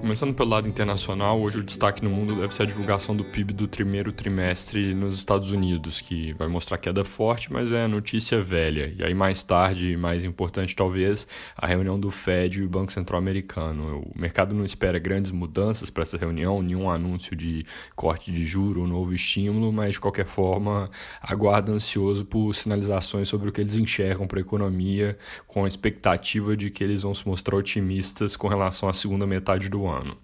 Começando pelo lado internacional, hoje o destaque no mundo deve ser a divulgação do PIB do primeiro trimestre nos Estados Unidos, que vai mostrar queda forte, mas é notícia velha. E aí mais tarde, mais importante talvez, a reunião do Fed e o Banco Central Americano. O mercado não espera grandes mudanças para essa reunião, nenhum anúncio de corte de juro ou novo estímulo, mas de qualquer forma aguarda ansioso por sinalizações sobre o que eles enxergam para a economia, com a expectativa de que eles vão se mostrar otimistas com relação à segunda metade do ano ano.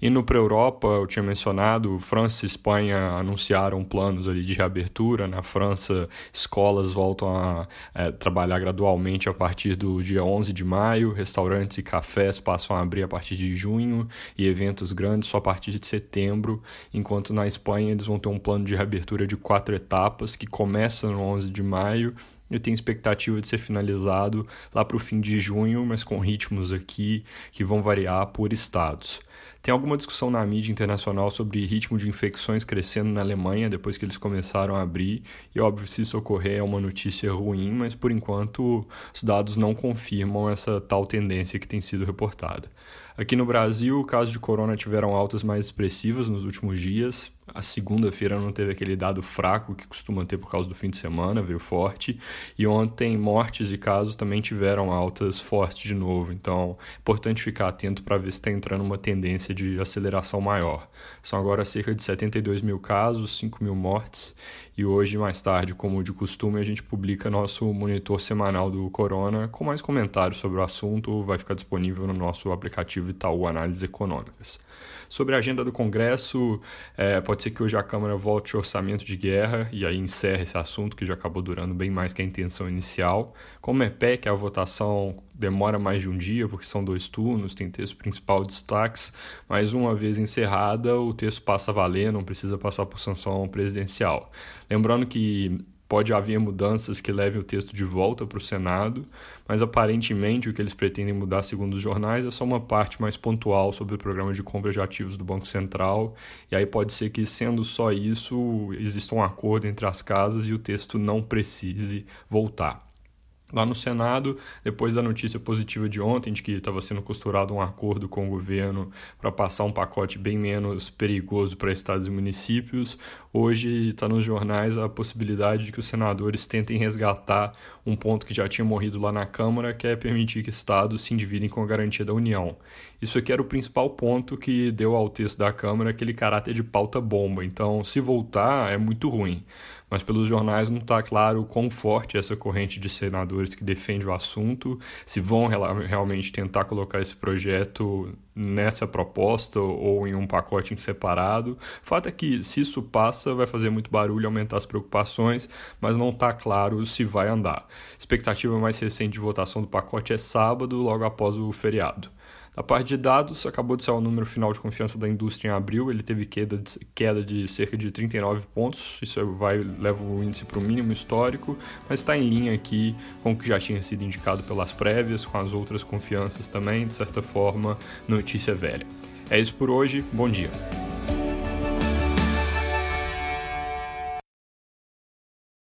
Indo para a Europa, eu tinha mencionado, França e Espanha anunciaram planos ali de reabertura. Na França, escolas voltam a é, trabalhar gradualmente a partir do dia 11 de maio, restaurantes e cafés passam a abrir a partir de junho e eventos grandes só a partir de setembro, enquanto na Espanha eles vão ter um plano de reabertura de quatro etapas que começa no 11 de maio eu tenho expectativa de ser finalizado lá para o fim de junho, mas com ritmos aqui que vão variar por estados. Tem alguma discussão na mídia internacional sobre ritmo de infecções crescendo na Alemanha depois que eles começaram a abrir, e óbvio, se isso ocorrer é uma notícia ruim, mas por enquanto os dados não confirmam essa tal tendência que tem sido reportada. Aqui no Brasil, casos de corona tiveram altas mais expressivas nos últimos dias. A segunda-feira não teve aquele dado fraco que costuma ter por causa do fim de semana, veio forte. E ontem, mortes e casos também tiveram altas fortes de novo. Então, é importante ficar atento para ver se está entrando uma tendência de aceleração maior. São agora cerca de 72 mil casos, 5 mil mortes. E hoje, mais tarde, como de costume, a gente publica nosso monitor semanal do Corona com mais comentários sobre o assunto. Vai ficar disponível no nosso aplicativo Itaú Análises Econômicas. Sobre a agenda do Congresso, é, pode ser que hoje a Câmara volte ao orçamento de guerra e aí encerre esse assunto que já acabou durando bem mais que a intenção inicial. Como é PEC, a votação demora mais de um dia, porque são dois turnos, tem texto principal destaques, mas uma vez encerrada, o texto passa a valer, não precisa passar por sanção presidencial. Lembrando que pode haver mudanças que levem o texto de volta para o Senado, mas aparentemente o que eles pretendem mudar, segundo os jornais, é só uma parte mais pontual sobre o programa de compra de ativos do Banco Central, e aí pode ser que, sendo só isso, exista um acordo entre as casas e o texto não precise voltar. Lá no Senado, depois da notícia positiva de ontem, de que estava sendo costurado um acordo com o governo para passar um pacote bem menos perigoso para estados e municípios, hoje está nos jornais a possibilidade de que os senadores tentem resgatar um ponto que já tinha morrido lá na Câmara, que é permitir que estados se endividem com a garantia da União. Isso aqui era o principal ponto que deu ao texto da Câmara aquele caráter de pauta bomba. Então, se voltar, é muito ruim. Mas pelos jornais não está claro quão forte é essa corrente de senadores que defende o assunto, se vão realmente tentar colocar esse projeto nessa proposta ou em um pacote em separado. O fato é que, se isso passa, vai fazer muito barulho, aumentar as preocupações, mas não está claro se vai andar. expectativa mais recente de votação do pacote é sábado, logo após o feriado. Na parte de dados, acabou de sair o número final de confiança da indústria em abril, ele teve queda de, queda de cerca de 39 pontos, isso vai leva o índice para o mínimo histórico, mas está em linha aqui com o que já tinha sido indicado pelas prévias, com as outras confianças também, de certa forma, notícia velha. É isso por hoje, bom dia.